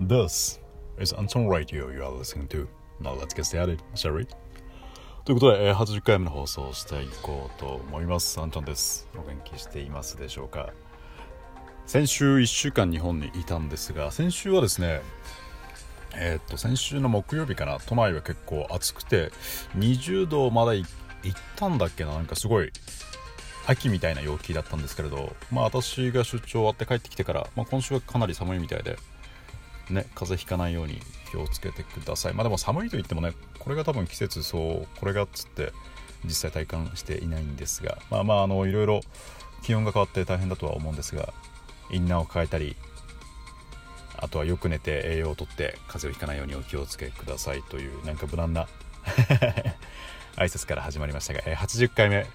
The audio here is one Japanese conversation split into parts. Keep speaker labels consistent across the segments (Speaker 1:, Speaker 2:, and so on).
Speaker 1: This is Anton Radio you are listening to. Now let's get started, shall we? ということで、えー80回目の放送をしていこうと思います。アンチョンです。お元気していますでしょうか？先週1週間日本にいたんですが、先週はですね、えーっと、先週の木曜日かな、都内は結構暑くて、20度までい行ったんだっけな、なんかすごい、秋みたいな陽気だったんですけれど、まあ私が出張終わって帰ってきてから、まあ今週はかなり寒いみたいで、ね、風邪ひかないように気をつけてください。まあでも寒いと言ってもね、これが多分季節そう、これがっつって実際体感していないんですが、まあまあ、あの、いろいろ気温が変わって大変だとは思うんですが、インナーを変えたり、あとはよく寝て栄養をとって風邪をひかないようにお気をつけくださいという、なんか無難な 挨拶から始まりましたが、えー80回目。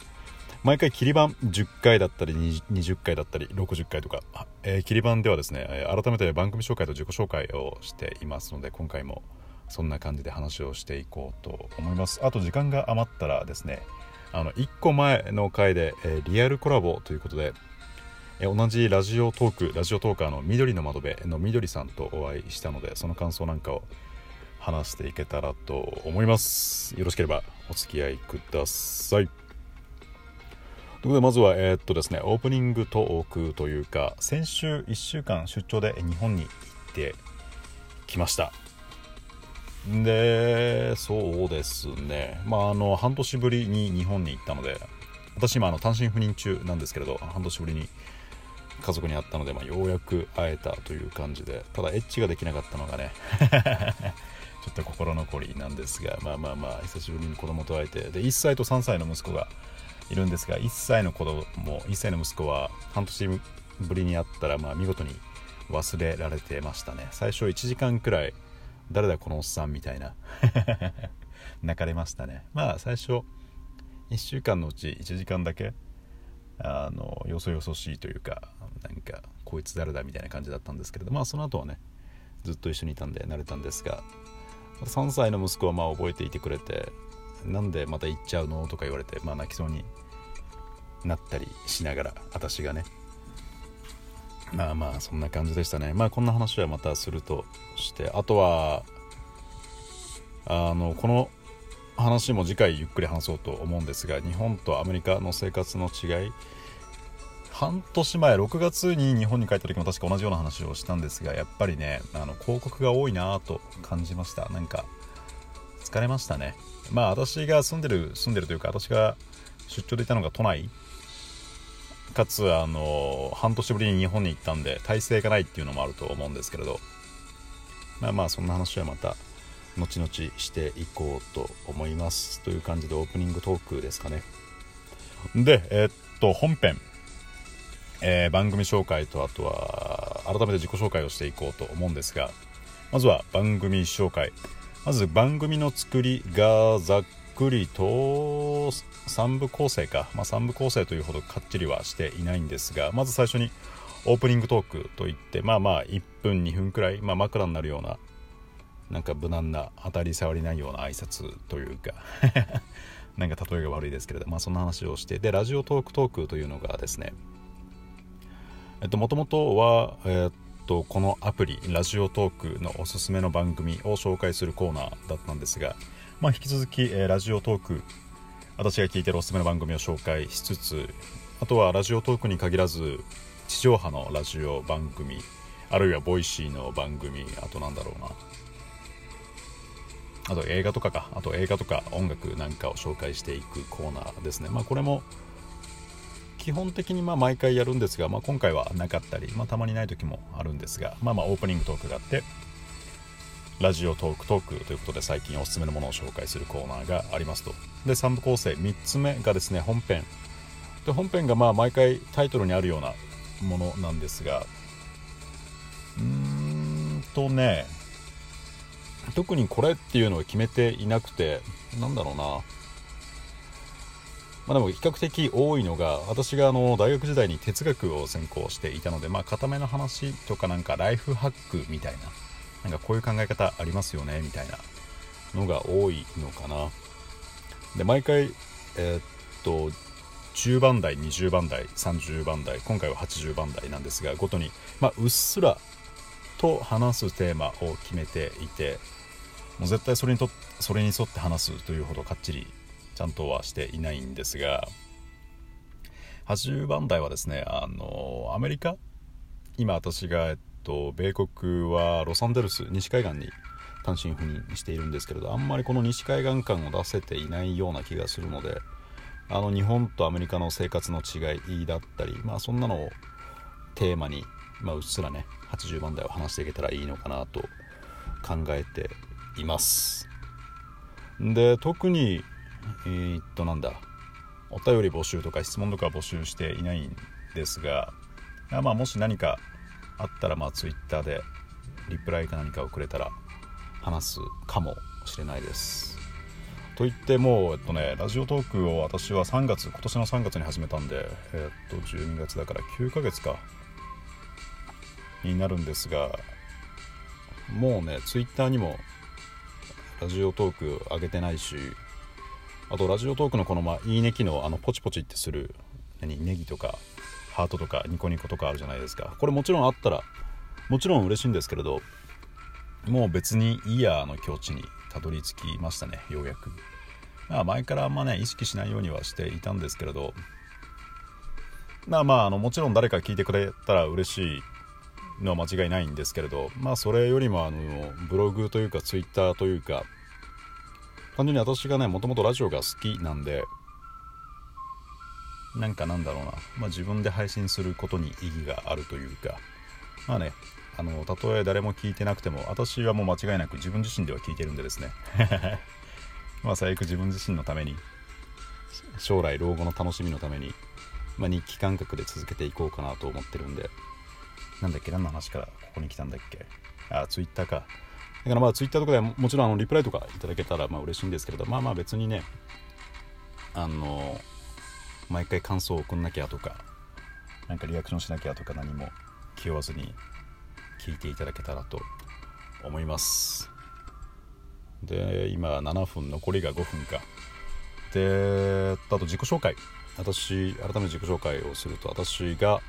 Speaker 1: 毎回切り板10回だったり20回だったり60回とか、えー切り板ではですね、改めて番組紹介と自己紹介をしていますので今回もそんな感じで話をしていこうと思います。あと時間が余ったらですねあの1個前の回で、えーリアルコラボということで、えー同じラジオトークラジオトーカーの緑の窓辺の緑さんとお会いしたのでその感想なんかを話していけたらと思います。よろしければお付き合いください。ということでまずはえーっとですねオープニングトークというか先週1週間出張で日本に行ってきました。でそうですね。まああの半年ぶりに日本に行ったので私今あの単身赴任中なんですけれど半年ぶりに家族に会ったので、まあ、ようやく会えたという感じでただエッチができなかったのがね ちょっと心残りなんですがまあまあまあ久しぶりに子供と会えてで1歳と3歳の息子がいるんですが1歳の子供1歳の息子は半年ぶりに会ったらまあ見事に忘れられてましたね。最初1時間くらい誰だこのおっさんみたいな 泣かれましたね。まあ最初1週間のうち1時間だけあのよそよそしいというかなんかこいつ誰だみたいな感じだったんですけれどまあその後はねずっと一緒にいたんで慣れたんですが3歳の息子はまあ覚えていてくれてなんでまた行っちゃうの？とか言われてまあ泣きそうになったりしながら私がね。まあまあそんな感じでしたね。まあこんな話はまたするとしてあとはあのこの話も次回ゆっくり話そうと思うんですが日本とアメリカの生活の違い。半年前6月に日本に帰った時も確か同じような話をしたんですがやっぱりねあの広告が多いなと感じました。なんか疲れましたね。まあ私が住んでる住んでるというか私が出張でいたのが都内。かつあの半年ぶりに日本に行ったんで体制がないっていうのもあると思うんですけれど。まあまあそんな話はまた後々していこうと思いますという感じでオープニングトークですかね。でえーっと本編、えー番組紹介とあとは改めて自己紹介をしていこうと思うんですがまずは番組紹介。まず番組の作りがざっくりと3部構成か、まあ、3部構成というほどかっちりはしていないんですがまず最初にオープニングトークといってまあまあ1分2分くらい、まあ、枕になるようななんか無難な当たり障りないような挨拶というか なんか例えが悪いですけれどまあそんな話をしてでラジオトークトークというのがですねえっともともとはえっとこのアプリラジオトークのおすすめの番組を紹介するコーナーだったんですがまあ引き続き、えーラジオトーク私が聞いてるおすすめの番組を紹介しつつあとはラジオトークに限らず地上波のラジオ番組あるいはボイシーの番組あとなんだろうな。あと映画とかか。あと映画とか音楽なんかを紹介していくコーナーですね。まあこれも基本的にま毎回やるんですが、まあ、今回はなかったり、まあ、たまにない時もあるんですがまあまオープニングトークがあってラジオトークトークということで最近おすすめのものを紹介するコーナーがありますと。で3部構成3つ目がですね本編。で本編がまあ毎回タイトルにあるようなものなんですがうーんとね特にこれっていうのを決めていなくてなんだろうな。まあでも比較的多いのが私があの大学時代に哲学を専攻していたのでまあ固めの話とかなんかライフハックみたいななんかこういう考え方ありますよねみたいなのが多いのかな。で毎回えーっと10番台20番台30番台今回は80番台なんですがごとに、まあ、うっすらと話すテーマを決めていてもう絶対それにとそれに沿って話すというほどかっちりちゃんとはしていないんですが80番台はですねあのアメリカ今私が、えっと、米国はロサンゼルス西海岸に単身赴任しているんですけれどあんまりこの西海岸感を出せていないような気がするのであの日本とアメリカの生活の違いだったりまあそんなのをテーマに、まあ、うっすらね80番台を話していけたらいいのかなと考えています。で特にえー、っとなんだ。お便り募集とか質問とか募集していないんですがまあもし何かあったらまあ Twitter でリプライか何かをくれたら話すかもしれないです。と言ってもえっとねラジオトークを私は3月今年の3月に始めたんでえっと12月だから9ヶ月かになるんですがもうね Twitter にもラジオトーク上げてないしあとラジオトークのこの、まあ、いいね機能あのポチポチってする何ネギとかハートとかニコニコとかあるじゃないですか。これもちろんあったらもちろん嬉しいんですけれどもう別にいいやの境地にたどり着きましたねようやく、まあ、前からあんまね意識しないようにはしていたんですけれど。まあまああのもちろん誰か聞いてくれたら嬉しいのは間違いないんですけれど。まあそれよりもあのブログというかツイッターというか単純に私がねもともとラジオが好きなんでなんかなんだろうな、まあ、自分で配信することに意義があるというか。まあねあのたとえ誰も聞いてなくても私はもう間違いなく自分自身では聞いてるんでですね。まあ最悪自分自身のために将来老後の楽しみのために、まあ、日記感覚で続けていこうかなと思ってるんで。なんだっけ？何の話からここに来たんだっけ？あツイッターか。だからまあツイッターとかでもちろんあのリプライとかいただけたらまあ嬉しいんですけれどまあまあ別にねあの毎回感想を送んなきゃとかなんかリアクションしなきゃとか何も気負わずに聞いていただけたらと思います。で今7分残りが5分か。であと自己紹介。私改めて自己紹介をすると私が、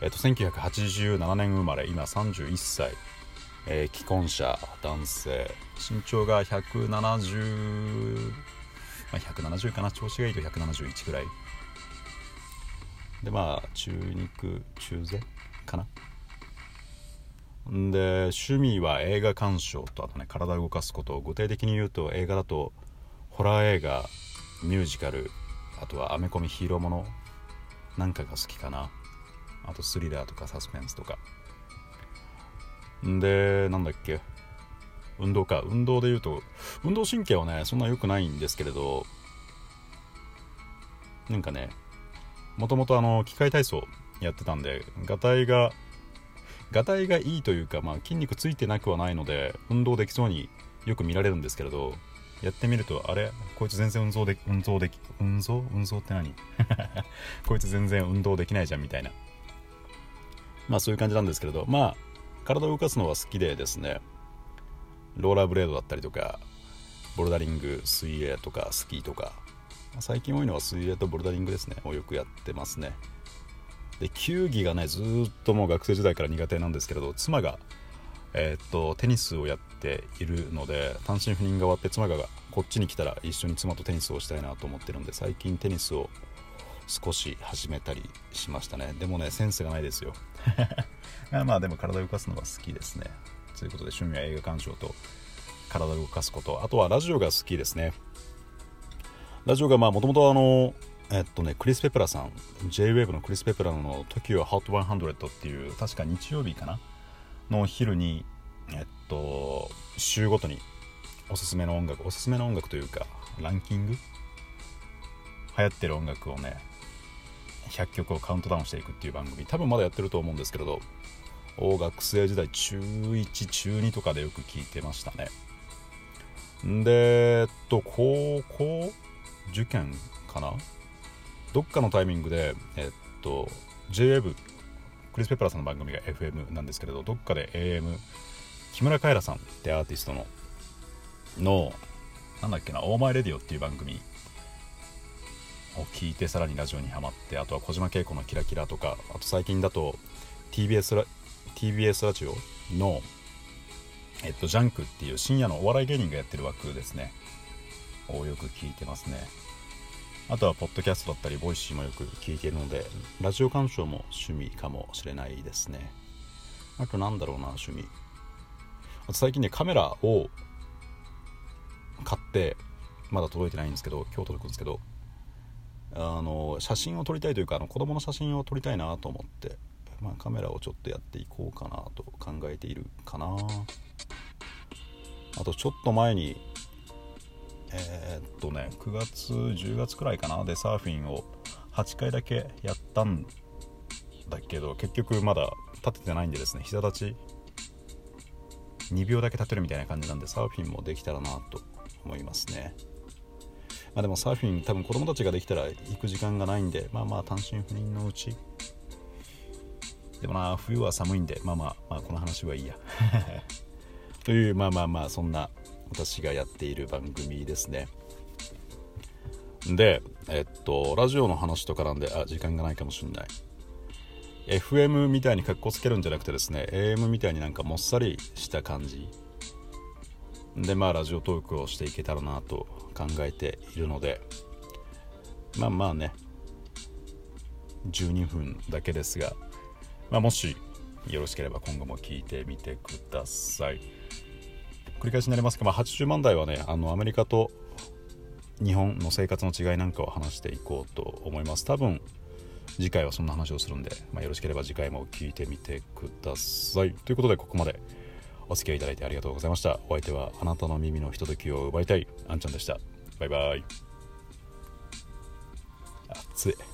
Speaker 1: えっと、1987年生まれ今31歳。えー、既婚者男性。身長が170、まあ、170かな調子がいいと171ぐらい。でまあ中肉中背かな。んで趣味は映画鑑賞とあとね体を動かすこと具体的に言うと映画だとホラー映画ミュージカルあとはアメコミヒーローものなんかが好きかな。あとスリラーとかサスペンスとかでなんだっけ。運動か。運動で言うと運動神経はねそんな良くないんですけれどなんかねもともとあの機械体操やってたんでがたいががたいがいいというか、まあ、筋肉ついてなくはないので運動できそうによく見られるんですけれどやってみるとあれ？こいつ全然運動でき運動でき運動？運動って何？こいつ全然運動できないじゃんみたいな。まあそういう感じなんですけれど。まあ体を動かすのは好きでですねローラーブレードだったりとかボルダリング水泳とかスキーとか最近多いのは水泳とボルダリングですね。をよくやってますね。で球技がねずっともう学生時代から苦手なんですけれど妻がえー、っとテニスをやっているので単身赴任が終わって妻がこっちに来たら一緒に妻とテニスをしたいなと思ってるんで最近テニスを少し始めたりしましたね。でもねセンスがないですよ。まあでも体を動かすのが好きですね。ということで趣味は映画鑑賞と体を動かすこと。あとはラジオが好きですね。ラジオがまあもともとあのえっとねクリス・ペプラさん JWAVE のクリス・ペプラの TOKIOHOT100 っていう確か日曜日かな？の昼にえっと週ごとにおすすめの音楽おすすめの音楽というかランキング？流行ってる音楽をね100曲をカウントダウンしていくっていう番組多分まだやってると思うんですけれど学生時代中1中2とかでよく聞いてましたね。でえっと高校受験かな？どっかのタイミングでえっと JWEB クリス・ペプラーさんの番組が FM なんですけれどどっかで AM 木村カエラさんってアーティストののなんだっけな「オーマイレディオ」っていう番組を聞いてさらにラジオにはまってあとは小島慶子の「キラキラ」とかあと最近だと TBS ラ TBS ラジオのえっとジャンクっていう深夜のお笑い芸人がやってる枠ですね。をよく聞いてますね。あとはポッドキャストだったりボイシーもよく聞いているのでラジオ鑑賞も趣味かもしれないですね。あとなんだろうな趣味。あと最近ねカメラを買ってまだ届いてないんですけど今日届くんですけどあの写真を撮りたいというかあの子供の写真を撮りたいなと思って、まあ、カメラをちょっとやっていこうかなと考えているかな。あとちょっと前にえー、っとね9月10月くらいかなでサーフィンを8回だけやったんだけど結局まだ立ててないんでですね膝立ち2秒だけ立てるみたいな感じなんでサーフィンもできたらなと思いますね。まあでもサーフィン多分子供たちができたら行く時間がないんでまあまあ単身赴任のうち。でもな冬は寒いんでまあまあまあこの話はいいや。というまあまあまあそんな私がやっている番組ですね。でえっとラジオの話とかなんであ時間がないかもしんない。FM みたいにかっこつけるんじゃなくてですね AM みたいになんかもっさりした感じ。でまあラジオトークをしていけたらなと考えているのでまあまあね。12分だけですが、まあ、もしよろしければ今後も聞いてみてください。繰り返しになりますが、まあ、80万台はねあのアメリカと日本の生活の違いなんかを話していこうと思います。多分次回はそんな話をするんで、まあ、よろしければ次回も聞いてみてください。ということでここまで。お付き合いいただいてありがとうございました。お相手はあなたの耳のひとときを奪いたいあんちゃんでした。バイバイ。暑い。